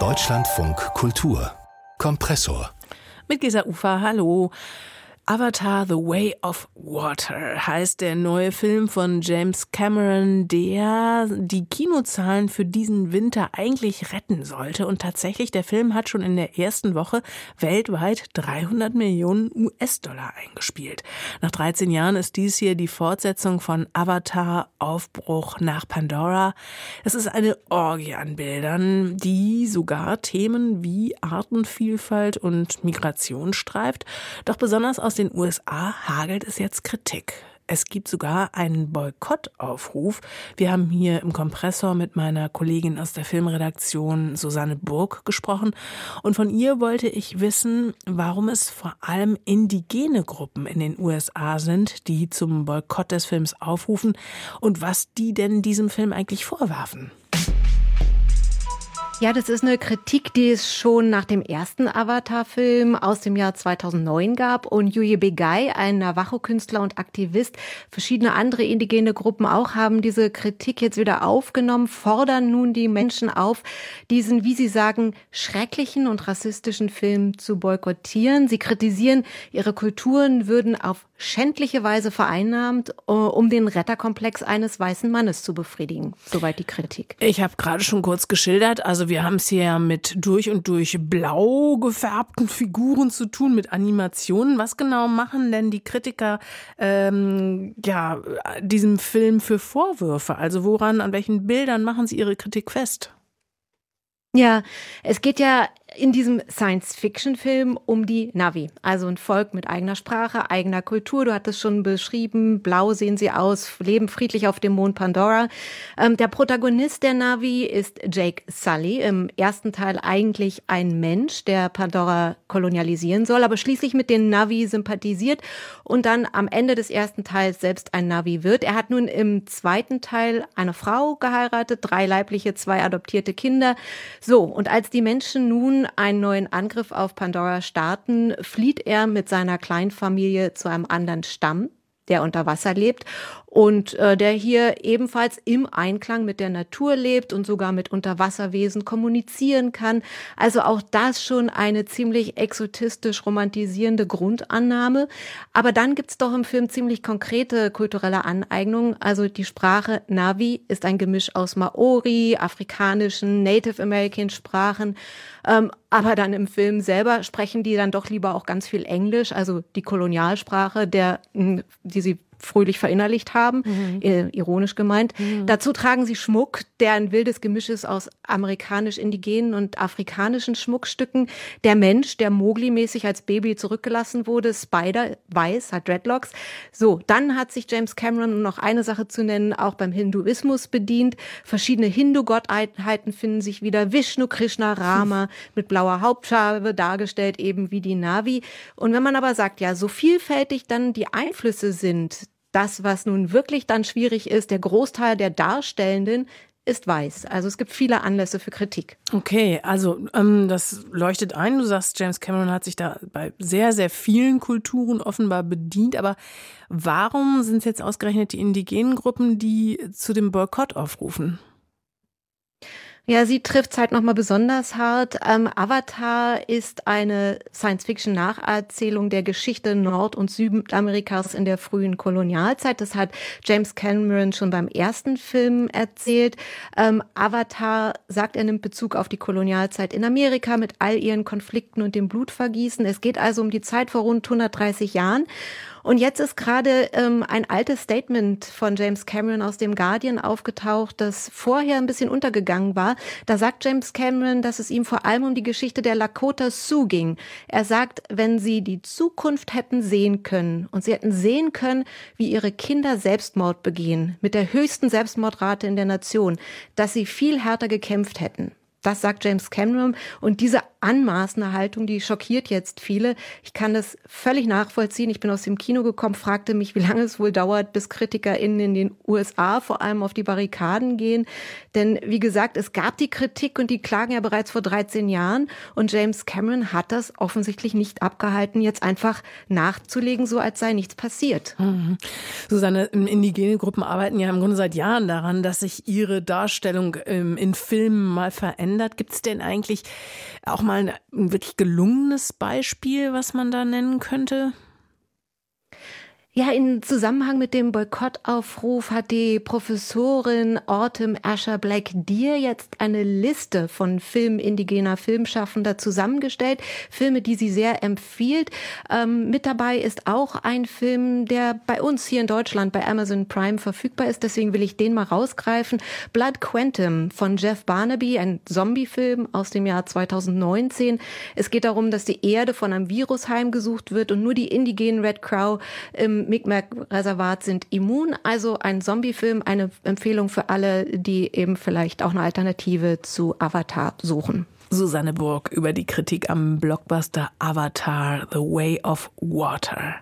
Deutschlandfunk Kultur Kompressor mit Gesa Ufer, hallo. Avatar The Way of Water heißt der neue Film von James Cameron, der die Kinozahlen für diesen Winter eigentlich retten sollte. Und tatsächlich, der Film hat schon in der ersten Woche weltweit 300 Millionen US-Dollar eingespielt. Nach 13 Jahren ist dies hier die Fortsetzung von Avatar Aufbruch nach Pandora. Es ist eine Orgie an Bildern, die sogar Themen wie Artenvielfalt und Migration streift. Doch besonders aus aus den USA hagelt es jetzt Kritik. Es gibt sogar einen Boykottaufruf. Wir haben hier im Kompressor mit meiner Kollegin aus der Filmredaktion Susanne Burg gesprochen und von ihr wollte ich wissen, warum es vor allem indigene Gruppen in den USA sind, die zum Boykott des Films aufrufen und was die denn diesem Film eigentlich vorwerfen. Ja, das ist eine Kritik, die es schon nach dem ersten Avatar-Film aus dem Jahr 2009 gab. Und Yuye Begay, ein Navajo-Künstler und Aktivist, verschiedene andere indigene Gruppen auch, haben diese Kritik jetzt wieder aufgenommen, fordern nun die Menschen auf, diesen, wie sie sagen, schrecklichen und rassistischen Film zu boykottieren. Sie kritisieren, ihre Kulturen würden auf schändliche Weise vereinnahmt, äh, um den Retterkomplex eines weißen Mannes zu befriedigen. Soweit die Kritik. Ich habe gerade schon kurz geschildert, also wir haben es hier mit durch und durch blau gefärbten Figuren zu tun, mit Animationen. Was genau machen denn die Kritiker ähm, ja, diesem Film für Vorwürfe? Also woran, an welchen Bildern machen sie ihre Kritik fest? Ja, es geht ja in diesem Science-Fiction-Film um die Navi, also ein Volk mit eigener Sprache, eigener Kultur. Du hattest schon beschrieben, blau sehen sie aus, leben friedlich auf dem Mond Pandora. Ähm, der Protagonist der Navi ist Jake Sully, im ersten Teil eigentlich ein Mensch, der Pandora kolonialisieren soll, aber schließlich mit den Navi sympathisiert und dann am Ende des ersten Teils selbst ein Navi wird. Er hat nun im zweiten Teil eine Frau geheiratet, drei leibliche, zwei adoptierte Kinder. So, und als die Menschen nun einen neuen Angriff auf Pandora starten, flieht er mit seiner Kleinfamilie zu einem anderen Stamm, der unter Wasser lebt und äh, der hier ebenfalls im Einklang mit der Natur lebt und sogar mit Unterwasserwesen kommunizieren kann. Also auch das schon eine ziemlich exotistisch romantisierende Grundannahme. Aber dann gibt's doch im Film ziemlich konkrete kulturelle Aneignungen. Also die Sprache Navi ist ein Gemisch aus Maori, afrikanischen, Native American Sprachen. Ähm, aber dann im Film selber sprechen die dann doch lieber auch ganz viel Englisch, also die Kolonialsprache, der, die sie fröhlich verinnerlicht haben, mhm. äh, ironisch gemeint. Mhm. Dazu tragen sie Schmuck, der ein wildes Gemisch ist aus amerikanisch-indigenen und afrikanischen Schmuckstücken. Der Mensch, der Mowgli-mäßig als Baby zurückgelassen wurde, Spider, weiß, hat Dreadlocks. So, dann hat sich James Cameron, um noch eine Sache zu nennen, auch beim Hinduismus bedient. Verschiedene Hindu-Gottheiten finden sich wieder. Vishnu, Krishna, Rama mit blauer Hauptschale dargestellt, eben wie die Navi. Und wenn man aber sagt, ja, so vielfältig dann die Einflüsse sind, das, was nun wirklich dann schwierig ist, der Großteil der Darstellenden ist weiß. Also es gibt viele Anlässe für Kritik. Okay, also ähm, das leuchtet ein. Du sagst, James Cameron hat sich da bei sehr, sehr vielen Kulturen offenbar bedient. Aber warum sind es jetzt ausgerechnet die indigenen Gruppen, die zu dem Boykott aufrufen? Ja, sie trifft halt nochmal besonders hart. Ähm, Avatar ist eine Science-Fiction-Nacherzählung der Geschichte Nord- und Südamerikas in der frühen Kolonialzeit. Das hat James Cameron schon beim ersten Film erzählt. Ähm, Avatar, sagt er, nimmt Bezug auf die Kolonialzeit in Amerika mit all ihren Konflikten und dem Blutvergießen. Es geht also um die Zeit vor rund 130 Jahren. Und jetzt ist gerade ähm, ein altes Statement von James Cameron aus dem Guardian aufgetaucht, das vorher ein bisschen untergegangen war. Da sagt James Cameron, dass es ihm vor allem um die Geschichte der Lakota Sioux ging. Er sagt, wenn sie die Zukunft hätten sehen können und sie hätten sehen können, wie ihre Kinder Selbstmord begehen, mit der höchsten Selbstmordrate in der Nation, dass sie viel härter gekämpft hätten. Das sagt James Cameron. Und diese anmaßende Haltung, die schockiert jetzt viele. Ich kann das völlig nachvollziehen. Ich bin aus dem Kino gekommen, fragte mich, wie lange es wohl dauert, bis KritikerInnen in den USA vor allem auf die Barrikaden gehen. Denn wie gesagt, es gab die Kritik und die Klagen ja bereits vor 13 Jahren. Und James Cameron hat das offensichtlich nicht abgehalten, jetzt einfach nachzulegen, so als sei nichts passiert. Mhm. Susanne, indigene Gruppen arbeiten ja im Grunde seit Jahren daran, dass sich ihre Darstellung ähm, in Filmen mal verändert. Gibt es denn eigentlich auch mal ein wirklich gelungenes Beispiel, was man da nennen könnte? Ja, in Zusammenhang mit dem Boykottaufruf hat die Professorin Autumn Asher Black dir jetzt eine Liste von Filmen indigener Filmschaffender zusammengestellt. Filme, die sie sehr empfiehlt. Ähm, mit dabei ist auch ein Film, der bei uns hier in Deutschland bei Amazon Prime verfügbar ist. Deswegen will ich den mal rausgreifen. Blood Quantum von Jeff Barnaby, ein Zombiefilm aus dem Jahr 2019. Es geht darum, dass die Erde von einem Virus heimgesucht wird und nur die indigenen Red Crow im Mi'kmaq-Reservat sind immun. Also ein Zombie-Film, eine Empfehlung für alle, die eben vielleicht auch eine Alternative zu Avatar suchen. Susanne Burg über die Kritik am Blockbuster Avatar The Way of Water.